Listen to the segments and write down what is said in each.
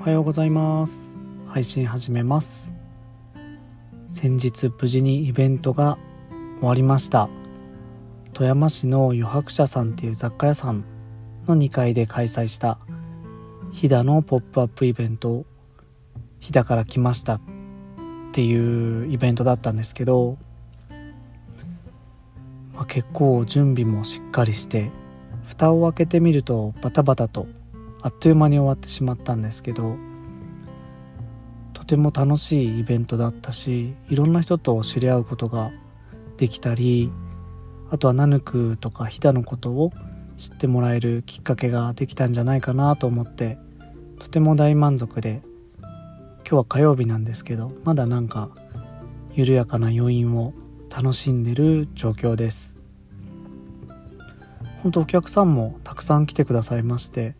おはようございます。配信始めます。先日無事にイベントが終わりました。富山市の余白社さんっていう雑貨屋さんの2階で開催した。飛騨のポップアップイベント。飛騨から来ました。っていうイベントだったんですけど、まあ、結構準備もしっかりして蓋を開けてみるとバタバタとあっという間に終わってしまったんですけどとても楽しいイベントだったしいろんな人と知り合うことができたりあとはナヌクとか飛騨のことを知ってもらえるきっかけができたんじゃないかなと思ってとても大満足で今日は火曜日なんですけどまだなんか緩やかな余韻を楽しんでる状況です。本当お客さんもたくさん来てくださいまして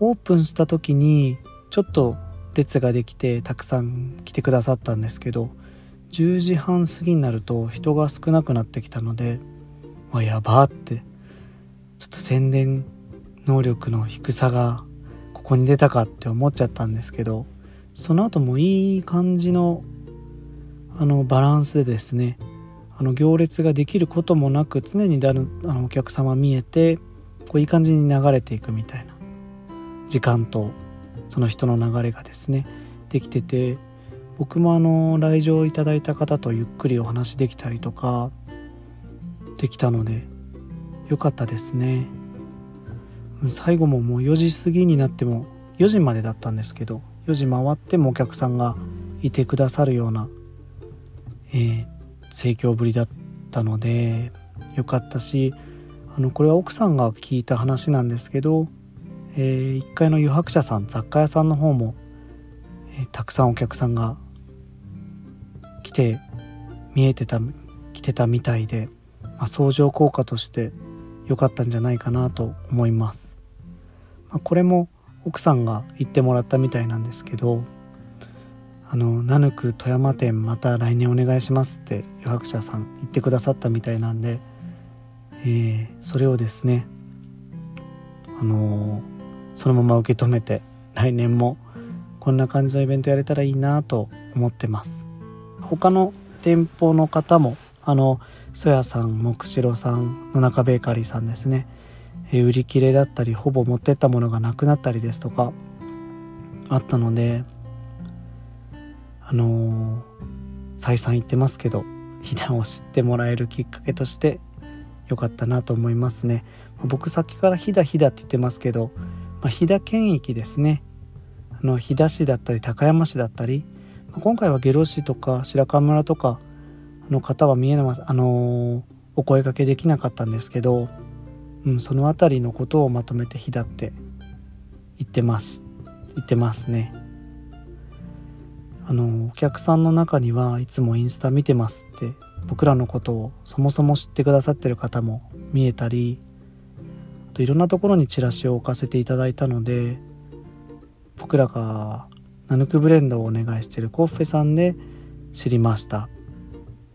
オープンした時にちょっと列ができてたくさん来てくださったんですけど10時半過ぎになると人が少なくなってきたのであやばってちょっと宣伝能力の低さがここに出たかって思っちゃったんですけどその後もいい感じのあのバランスでですねあの行列ができることもなく常にだあのお客様見えてこういい感じに流れていくみたいな。時間とその人の流れがですねできてて僕もあの来場いただいた方とゆっくりお話できたりとかできたのでよかったですね。最後ももう4時過ぎになっても4時までだったんですけど4時回ってもお客さんがいてくださるような、えー、盛況ぶりだったのでよかったしあのこれは奥さんが聞いた話なんですけど、えー、1階の余白社さん雑貨屋さんの方も、えー、たくさんお客さんが来て見えてた来てたみたいで、まあ、相乗効果として良かったんじゃないかなと思います、まあ、これも奥さんが言ってもらったみたいなんですけどあのナヌク富山店また来年お願いしますって余白者さん言ってくださったみたいなんで、えー、それをですねあのー、そのまま受け止めて来年もこんな感じのイベントやれたらいいなと思ってます。他の店舗の方もあのそやさん木城さん野中ベーカリーさんですね、え、売り切れだったりほぼ持ってったものがなくなったりですとかあったのであのー、再三言ってますけど飛騨を知ってもらえるきっかけとして良かったなと思いますね。僕さっきから飛騨飛騨って言ってますけど、まあ、飛騨県域ですね。あの飛騨市だったり高山市だったり今回は下呂市とか白川村とかの方は見えなあのー、お声がけできなかったんですけど、うん、その辺りのことをまとめて飛騨って言ってます言ってますね。あのお客さんの中にはいつもインスタ見てますって僕らのことをそもそも知ってくださってる方も見えたりといろんなところにチラシを置かせていただいたので僕らがナヌクブレンドをお願いしてるコッフェさんで知りましたっ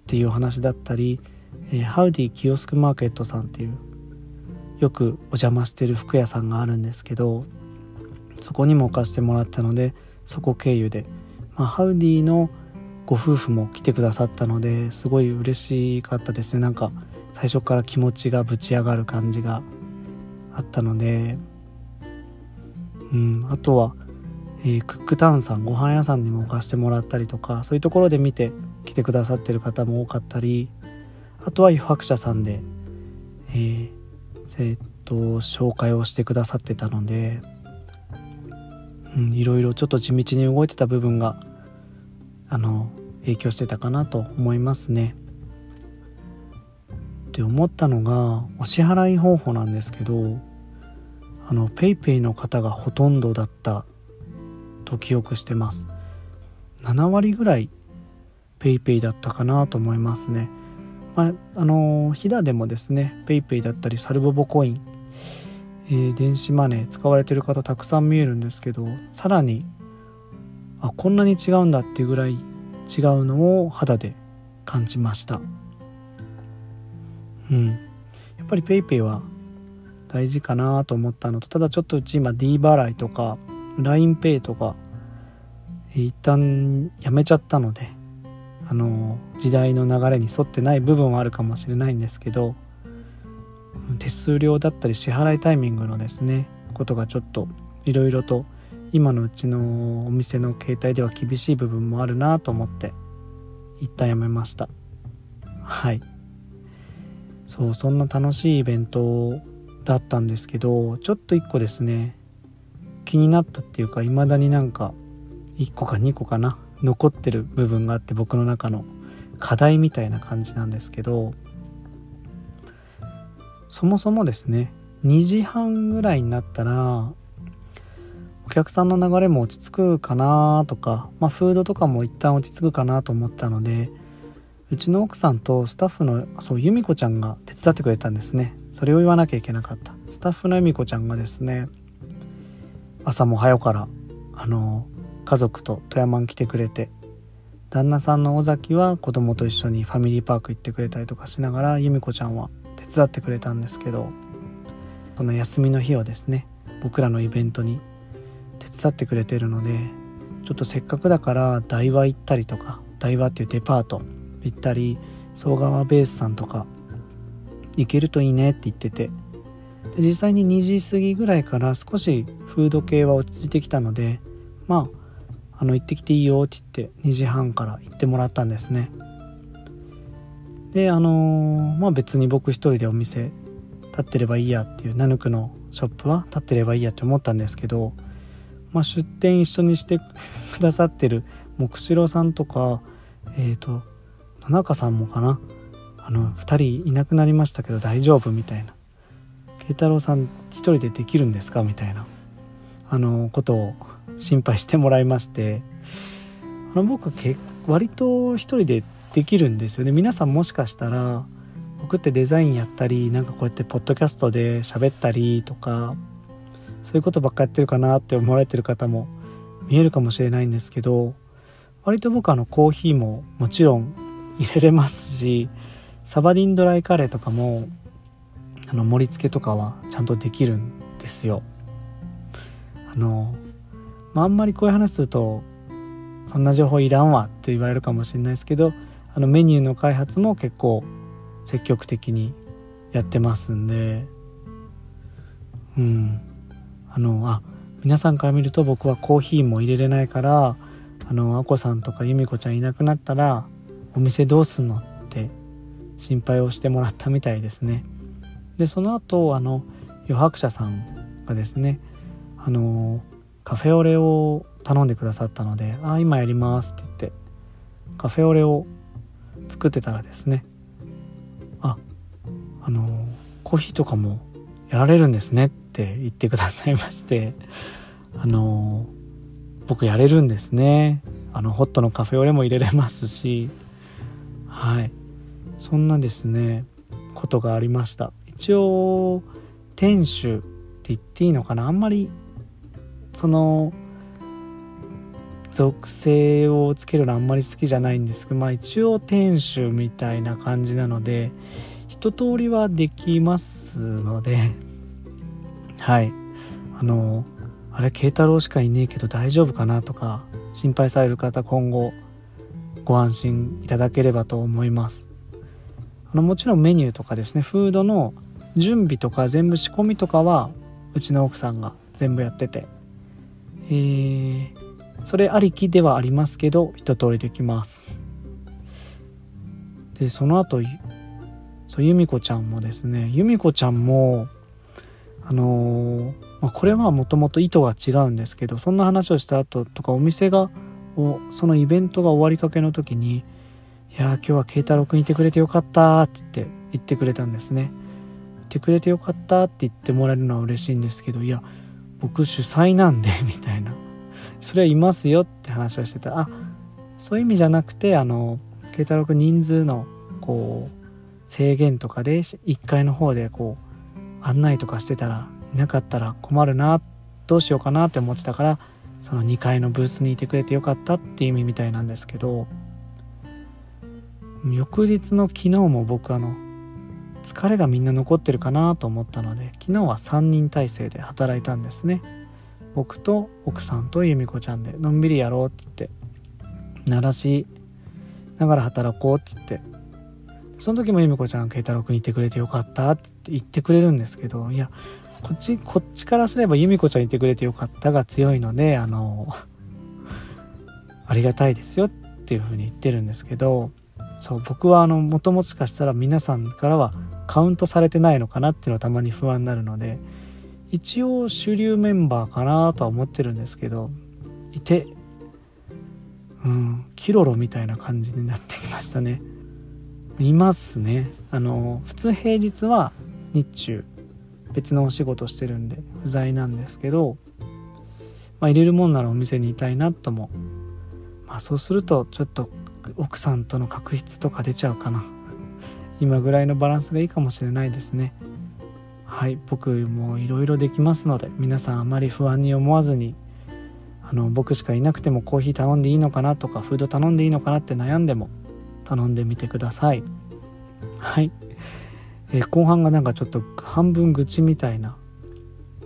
ていう話だったり、えー、ハウディキオスクマーケットさんっていうよくお邪魔してる服屋さんがあるんですけどそこにも置かせてもらったのでそこ経由でまあ、ハウディのご夫婦も来てくださったのですごい嬉しかったですね。なんか最初から気持ちがぶち上がる感じが。あったので、うん、あとは、えー、クックタウンさんご飯屋さんにも置かしてもらったりとかそういうところで見て来てくださってる方も多かったりあとは油白社さんで、えー、えー、っと紹介をしてくださってたのでうん、いろいろちょっと地道に動いてた部分があの影響してたかなと思いますね。って思ったのがお支払い方法なんですけどあの PayPay の方がほとんどだったと記憶してます。7割ぐらい PayPay だったかなと思いますね。まああの飛騨でもですね PayPay だったりサルボボコインえー、電子マネー使われてる方たくさん見えるんですけどさらにあこんなに違うんだっていうぐらい違うのを肌で感じました。うん。やっぱり PayPay は大事かなと思ったのとただちょっとうち今 D 払いとか LINEPay とか一旦やめちゃったのであの時代の流れに沿ってない部分はあるかもしれないんですけど手数料だったり支払いタイミングのですねことがちょっといろいろと今のうちのお店の携帯では厳しい部分もあるなと思って一旦やめました。はい。そうそんな楽しいイベントだったんですけどちょっと一個ですね気になったっていうか未だになんか1個か2個かな残ってる部分があって僕の中の課題みたいな感じなんですけどそもそもですね2時半ぐらいになったらお客さんの流れも落ち着くかなとか、まあ、フードとかも一旦落ち着くかなと思ったのでうちの奥さんとスタッフのそう由美子ちゃんが手伝ってくれたんですね。それを言わなきゃいけなかった。スタッフの由美子ちゃんがですね朝も早からあの家族と富山に来てくれて旦那さんの尾崎は子供と一緒にファミリーパーク行ってくれたりとかしながら由美子ちゃんは手伝ってくれたんですけどその休みの日をですね僕らのイベントに手伝ってくれてるのでちょっとせっかくだから台場行ったりとか台場っていうデパート行ったり総川ベースさんとか行けるといいねって言ってて。で実際に2時過ぎぐらいから少しフード系は落ち着いてきたのでまああの行ってきていいよって言って2時半から行ってもらったんですね。であのー、まあ別に僕一人でお店立ってればいいやっていうナヌクのショップは立ってればいいやって思ったんですけど、まあ、出店一緒にしてくださってる木城さんとかえっ、ー、と野中さんもかな？あの2人いなくなりましたけど大丈夫みたいな。慶太郎さん一人でできるんですか？みたいな。あのことを心配してもらいまして。あの僕割と一人でできるんですよね。皆さんもしかしたら僕ってデザインやったりなんかこうやってポッドキャストで喋ったりとかそういうことばっかやってるかなって思われてる方も見えるかもしれないんですけど割と僕あのコーヒーももちろん入れれますしサバディンドライカレーとかもあの盛り付けとかはちゃんとできるんですよ。あのまあ、んまりこういう話するとそんな情報いらんわって言われるかもしれないですけどあのメニューの開発も結構積極的にやってますんでうん。あのあ皆さんから見ると僕はコーヒーも入れれないからあのあこさんとか由美子ちゃんいなくなったらお店どうすんのって心配をしてもらったみたいですね。でその後あの余白者さんがですねあのカフェオレを頼んでくださったので「ああ今やります」って言ってカフェオレを作ってたらですねああのコーヒーとかもやられるんですねって言ってくださいましてあの僕やれるんですね。あのホットのカフェオレも入れれますしはい。そんなですねことがありました。一応店主って言っていいのかな？あんまりその属性をつけるのあんまり好きじゃないんですけどまあ一応店主みたいな感じなので一通りはできますので はい。あのあれ慶太郎しかいねえけど大丈夫かな？とか心配される方今後ご安心いただければと思います。あのもちろんメニューとかですねフードの準備とか全部仕込みとかはうちの奥さんが全部やってて。えー、それありきではありますけど一通りできます。でその後そう由美子ちゃんもですね由美子ちゃんもあのー、まあ、これはもともと意図が違うんですけどそんな話をした後とかお店がをそのイベントが終わりかけの時に「いや今日は慶太郎君いてくれてよかった」って言ってくれたんですね。いてくれてよかったって言ってもらえるのは嬉しいんですけどいや僕主催なんで みたいなそれはいますよって話をしてたあそういう意味じゃなくてあの慶太郎君人数のこう制限とかで1階の方でこう案内とかしてたらいなかったら困るなどうしようかなって思ってたからその2階のブースにいてくれてよかったっていう意味みたいなんですけど翌日の昨日も僕あの疲れがみんな残ってるかなと思ったので昨日は3人体制で働いたんですね。僕と奥さんと由美子ちゃんでのんびりやろうって言って鳴らしながら働こうって言ってその時も由美子ちゃん慶太郎君いてくれてよかったって言ってくれるんですけどいやこっちこっちからすれば由美子ちゃんいてくれてよかったが強いのであのありがたいですよっていうふうに言ってるんですけどそう僕はあのもともしかしたら皆さんからはカウントされてないのかなっていうのはたまに不安になるので一応主流メンバーかなとは思ってるんですけどいてうんキロロみたいな感じになってきましたね。いますね。あの普通平日は日中。別のお仕事してるんで不在なんですけど、まあ、入れるもんならお店にいたいなともまあそうするとちょっと奥さんとの確執とか出ちゃうかな。今ぐらいのバランスがいいかもしれないですね。はい僕もいろいろできますので皆さんあまり不安に思わずにあの僕しかいなくてもコーヒー頼んでいいのかなとかフード頼んでいいのかなって悩んでも頼んでみてください。はい、えー、後半がなんかちょっと半分愚痴みたいな。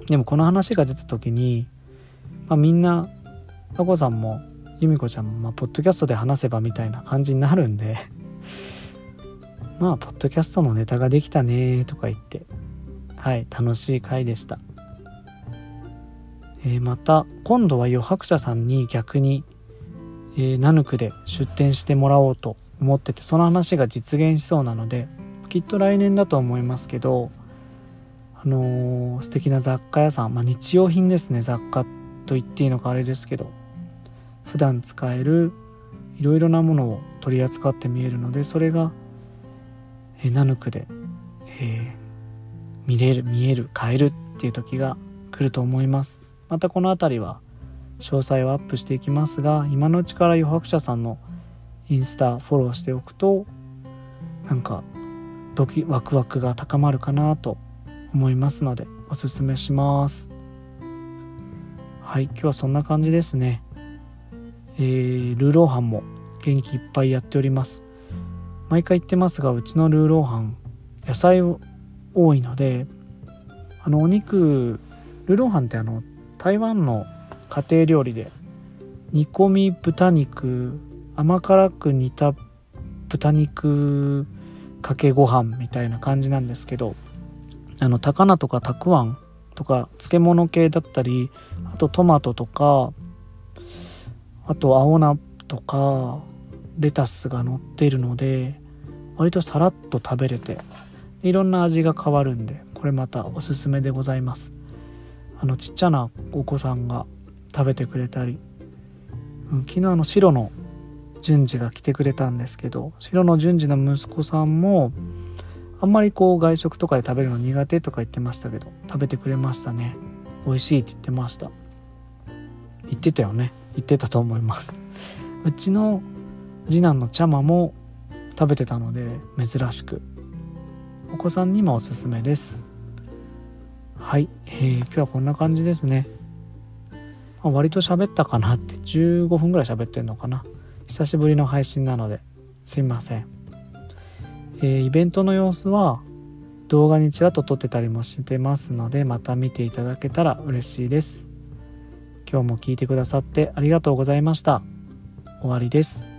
でもこの話が出た時に、まあ、みんなあこさんも由美子ちゃんも、まあ、ポッドキャストで話せばみたいな感じになるんで まあポッドキャストのネタができたねとか言ってはい楽しい回でした、えー、また今度は余白者さんに逆に、えー、ナヌクで出店してもらおうと思っててその話が実現しそうなのできっと来年だと思いますけどあのー、素敵な雑貨屋さん、まあ、日用品ですね雑貨と言っていいのかあれですけど普段使えるいろいろなものを取り扱って見えるのでそれが、えー、ナヌクで、えー、見れる見える変えるっていう時が来ると思います。またこの辺りは詳細をアップしていきますが今のうちから余白者さんのインスタフォローしておくとなんかドキワクワクが高まるかなと思いますのでおすすめします。はい今日はそんな感じですね。えー、ルーローハンも元気いっぱいやっております。毎回言ってますがうちのルーローハン野菜多いのであのお肉ルーローハンってあの台湾の家庭料理で煮込み豚肉甘辛く煮た豚肉かけご飯みたいな感じなんですけどあの高菜とかたくあんとか漬物系だったりあとトマトとかあと青菜とかレタスが乗っているので割とさらっと食べれていろんな味が変わるんでこれまたおすすめでございます。あのちっちゃなお子さんが食べてくれたり、うん、昨日あの白の順次が来てくれたんですけど白の順次の息子さんもあんまりこう外食とかで食べるの苦手とか言ってましたけど食べてくれましたね。美味しいって言ってました。言ってたよね。言ってたと思います。うちの次男の茶間も食べてたので珍しく。お子さんにもおすすめです。はい、えー、今日はこんな感じですね、まあ、割と喋ったかなって。15分ぐらい喋ってんのかな。久しぶりの配信なのですいません、えー、イベントの様子は動画にちらっと撮ってたりもしてますのでまた見ていただけたら嬉しいです。今日も聞いてくださってありがとうございました。終わりです。